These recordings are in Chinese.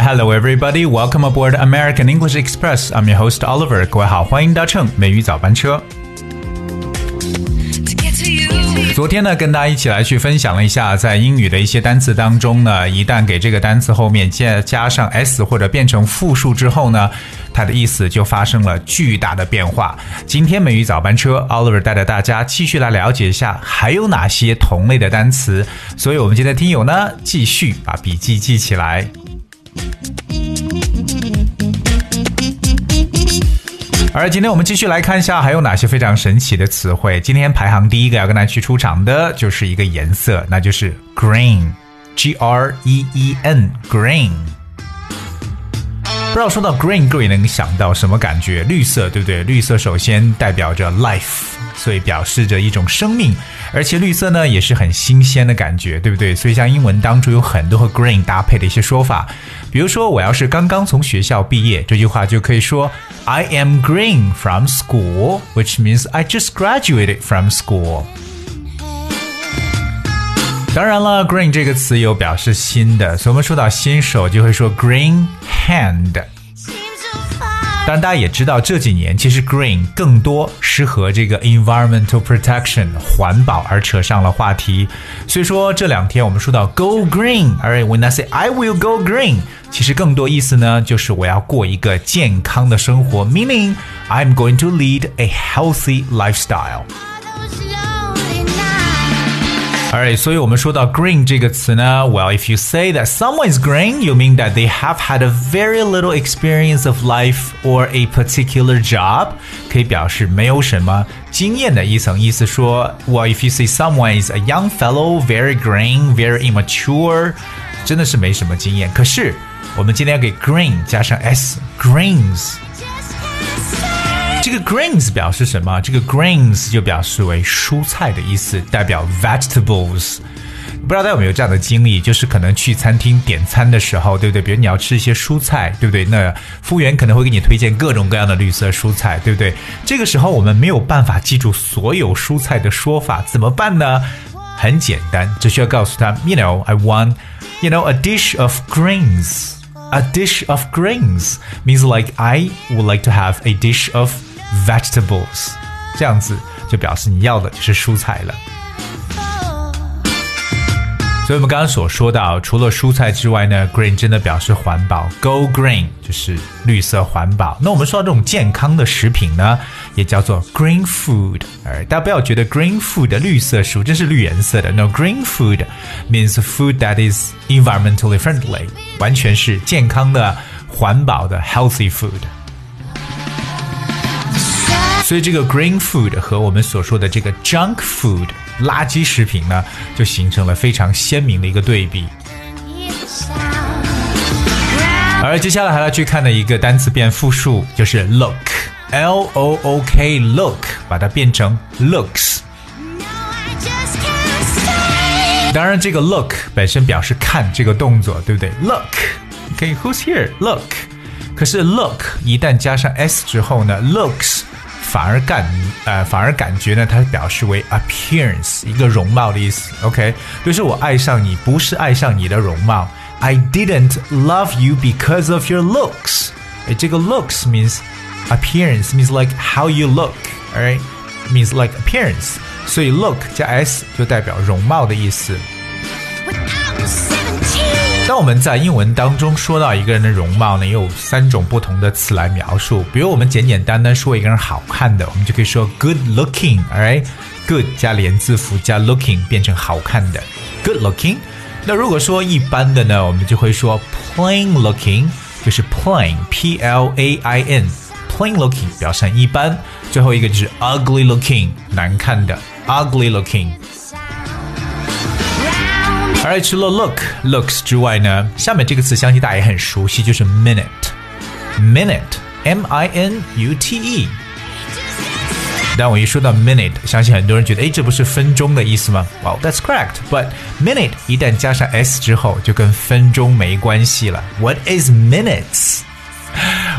Hello everybody. Welcome aboard American English Express. I'm your host Oliver. 各位好，欢迎搭乘美语早班车。昨天呢，跟大家一起来去分享了一下，在英语的一些单词当中呢，一旦给这个单词后面加加上 s 或者变成复数之后呢，它的意思就发生了巨大的变化。今天美语早班车，Oliver 带着大家继续来了解一下还有哪些同类的单词。所以，我们今天的听友呢，继续把笔记记起来。而今天我们继续来看一下还有哪些非常神奇的词汇。今天排行第一个要跟大家去出场的就是一个颜色，那就是 green，G R E E N，green。不知道说到 green，各位能想到什么感觉？绿色，对不对？绿色首先代表着 life。所以表示着一种生命，而且绿色呢也是很新鲜的感觉，对不对？所以像英文当中有很多和 green 搭配的一些说法，比如说我要是刚刚从学校毕业，这句话就可以说 I am green from school，which means I just graduated from school。当然了，green 这个词有表示新的，所以我们说到新手就会说 green hand。当然，大家也知道，这几年其实 green 更多是和这个 environmental protection 环保而扯上了话题。所以说这两天我们说到 go green，而 when I say I will go green，其实更多意思呢就是我要过一个健康的生活，meaning I'm going to lead a healthy lifestyle。 Alright，所以我们说到 green 这个词呢，Well, if you say that someone is green, you mean that they have had a very little experience of life or a particular job，可以表示没有什么经验的意思。意思说，Well, if you say someone is a young fellow, very green, very immature，真的是没什么经验。可是我们今天要给 green 加上 s，greens。 这个 greens 表示什么？这个 greens 就表示为蔬菜的意思，代表 vegetables。不知道大家有没有这样的经历，就是可能去餐厅点餐的时候，对不对？比如你要吃一些蔬菜，对不对？那服务员可能会给你推荐各种各样的绿色蔬菜，对不对？这个时候我们没有办法记住所有蔬菜的说法，怎么办呢？很简单，只需要告诉他，You know, I want, you know, a dish of greens. A dish of greens means like I would like to have a dish of vegetables，这样子就表示你要的就是蔬菜了。所以我们刚刚所说到，除了蔬菜之外呢，green 真的表示环保，go green 就是绿色环保。那我们说到这种健康的食品呢，也叫做 green food。而大家不要觉得 green food 的绿色食物这是绿颜色的，no green food means food that is environmentally friendly，完全是健康的、环保的 healthy food。所以这个 green food 和我们所说的这个 junk food 垃圾食品呢，就形成了非常鲜明的一个对比。而接下来还要去看的一个单词变复数就是 look，l o o k look，把它变成 looks。当然，这个 look 本身表示看这个动作，对不对？Look，OK，who's here？Look，可是 look 一旦加上 s 之后呢，looks。反而感呃，反而感觉呢，它表示为 appearance 一个容貌的意思。OK，就是我爱上你，不是爱上你的容貌。I didn't love you because of your looks。哎，这个 looks means appearance means like how you look。Alright means like appearance。所以 look 加 s 就代表容貌的意思。 当我们在英文当中说到一个人的容貌呢，也有三种不同的词来描述。比如我们简简单单说一个人好看的，我们就可以说 good looking，alright，good 加连字符加 looking 变成好看的 good looking。那如果说一般的呢，我们就会说 plain looking，就是 plain，p l a i n，plain looking 表示一般。最后一个就是 ugly looking，难看的 ugly looking。而除了 look looks 之外呢，下面这个词相信大家也很熟悉，就是 minute minute m i n u t e。但我一说到 minute，相信很多人觉得，哎，这不是分钟的意思吗？Well, that's correct. But minute 一旦加上 s 之后，就跟分钟没关系了。What is minutes?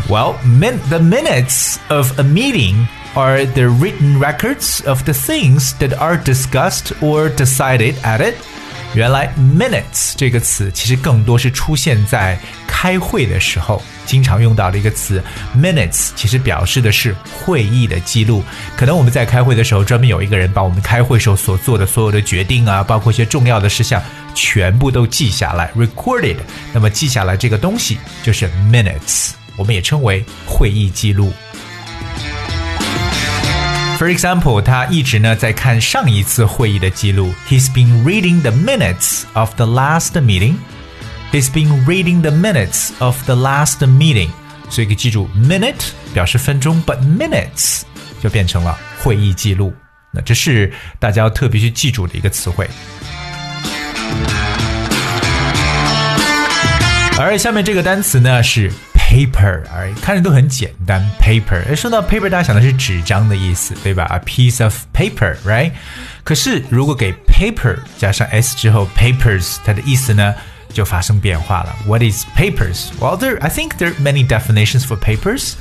Well, min the minutes of a meeting are the written records of the things that are discussed or decided at it 原来 minutes 这个词其实更多是出现在开会的时候经常用到的一个词。minutes 其实表示的是会议的记录。可能我们在开会的时候，专门有一个人把我们开会时候所做的所有的决定啊，包括一些重要的事项，全部都记下来，recorded。那么记下来这个东西就是 minutes，我们也称为会议记录。For example，他一直呢在看上一次会议的记录。He's been reading the minutes of the last meeting. He's been reading the minutes of the last meeting. 所以可以记住，minute 表示分钟，but minutes 就变成了会议记录。那这是大家要特别去记住的一个词汇。而下面这个单词呢是 paper，哎，看着都很简单。paper，哎，说到 paper，大家想的是纸张的意思，对吧？A piece of paper，right？可是如果给 paper 加上 s 之后，papers 它的意思呢就发生变化了。What is papers? Well, there I think there are many definitions for papers.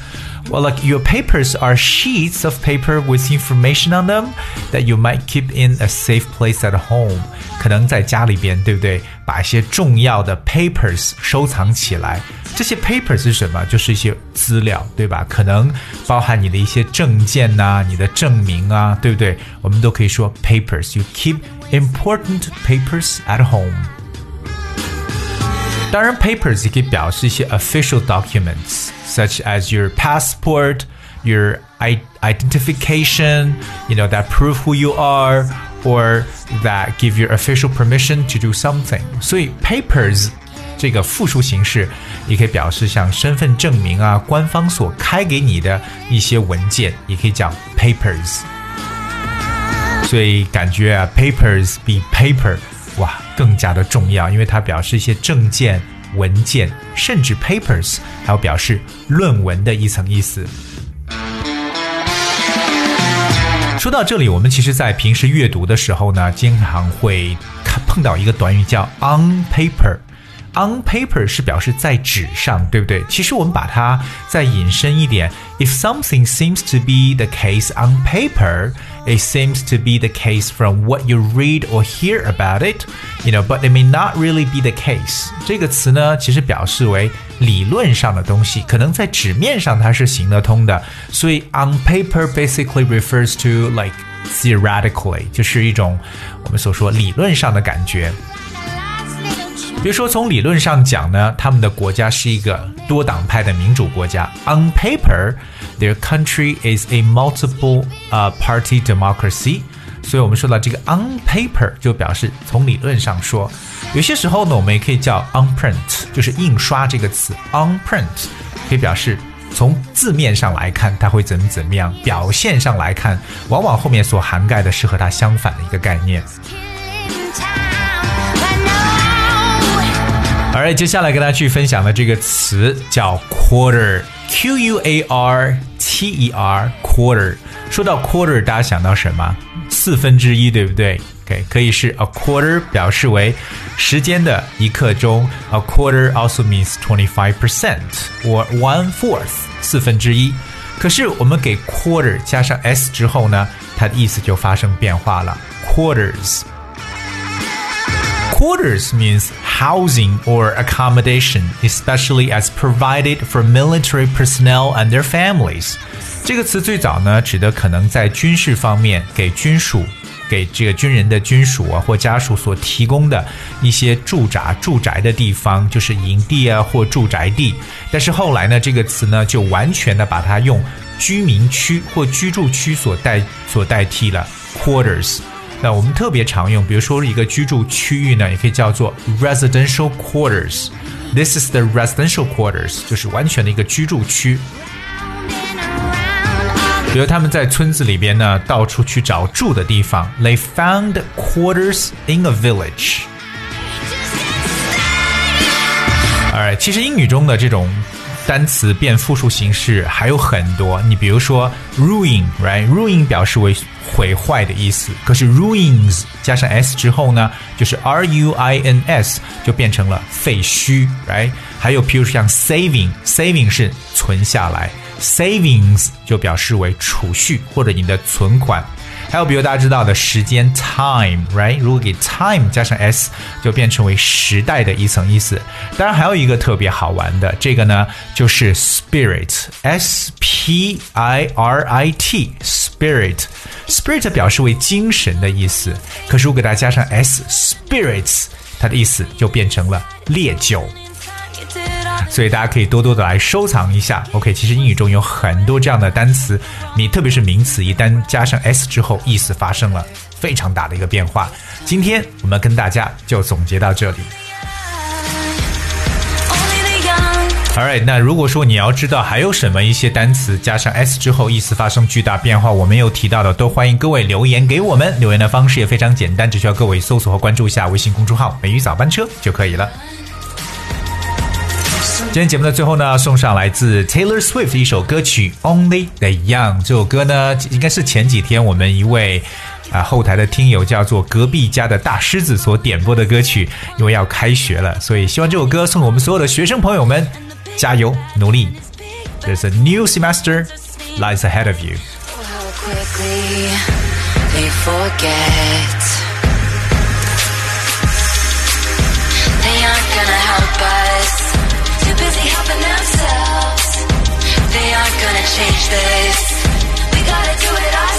Well, like your papers are sheets of paper with information on them that you might keep in a safe place at home. 可能在家里边，对不对？把一些重要的 papers 收藏起来。这些 papers 是什么？就是一些资料，对吧？可能包含你的一些证件呐、啊，你的证明啊，对不对？我们都可以说 papers. You keep important papers at home. 当然，papers 也可以表示一些 official documents, such as your passport, your identification, you know, that prove who you are, or that give you official permission to do something. 所以 papers 这个复数形式也可以表示像身份证明啊，官方所开给你的一些文件，也可以讲 papers。所以感觉啊，papers 比 paper 哇更加的重要，因为它表示一些证件、文件，甚至 papers 还有表示论文的一层意思。说到这里，我们其实在平时阅读的时候呢，经常会看碰到一个短语叫 on paper。On paper 是表示在纸上，对不对？其实我们把它再引申一点，If something seems to be the case on paper, it seems to be the case from what you read or hear about it, you know, but it may not really be the case。这个词呢，其实表示为理论上的东西，可能在纸面上它是行得通的。所以 on paper basically refers to like theoretically，就是一种我们所说理论上的感觉。 比如说，从理论上讲呢，他们的国家是一个多党派的民主国家。On paper, their country is a multiple 呃 party democracy。所以我们说到这个 on paper 就表示从理论上说。有些时候呢，我们也可以叫 on print，就是印刷这个词。on print 可以表示从字面上来看它会怎么怎么样，表现上来看，往往后面所涵盖的是和它相反的一个概念。Alright，接下来跟大家去分享的这个词叫 quarter，Q U A R T E R，quarter。说到 quarter，大家想到什么？四分之一，对不对？OK，可以是 a quarter，表示为时间的一刻钟。A quarter also means twenty five percent or one fourth，四分之一。可是我们给 quarter 加上 s 之后呢，它的意思就发生变化了，quarters。Quarters means housing or accommodation, especially as provided for military personnel and their families. 这个词最早呢，指的可能在军事方面给军属、给这个军人的军属啊或家属所提供的一些驻扎、住宅的地方，就是营地啊或住宅地。但是后来呢，这个词呢就完全的把它用居民区或居住区所代所代替了 quarters。 那我们特别常用，比如说一个居住区域呢，也可以叫做 residential quarters。This is the residential quarters，就是完全的一个居住区。比如他们在村子里边呢，到处去找住的地方。They found quarters in a village。Alright，其实英语中的这种单词变复数形式还有很多。你比如说 ruin，right？ruin 表示为毁坏的意思。可是 ruins 加上 s 之后呢，就是 r u i n s 就变成了废墟，right？还有譬如像 saving，saving 是存下来，savings 就表示为储蓄或者你的存款。还有比如大家知道的时间 time，right？如果给 time 加上 s，就变成为时代的一层意思。当然还有一个特别好玩的，这个呢就是 spirit，s p i r i t，spirit，spirit 表示为精神的意思。可是如果给大家加上 s，spirits，它的意思就变成了烈酒。所以大家可以多多的来收藏一下。OK，其实英语中有很多这样的单词，你特别是名词，一旦加上 s 之后，意思发生了非常大的一个变化。今天我们跟大家就总结到这里。All right，那如果说你要知道还有什么一些单词加上 s 之后意思发生巨大变化，我没有提到的，都欢迎各位留言给我们。留言的方式也非常简单，只需要各位搜索和关注一下微信公众号“美语早班车”就可以了。今天节目的最后呢，送上来自 Taylor Swift 的一首歌曲《Only the Young》。这首歌呢，应该是前几天我们一位啊后台的听友叫做隔壁家的大狮子所点播的歌曲。因为要开学了，所以希望这首歌送给我们所有的学生朋友们，加油努力。There's a new semester lies ahead of you. they helping themselves. They aren't gonna change this. We gotta do it all.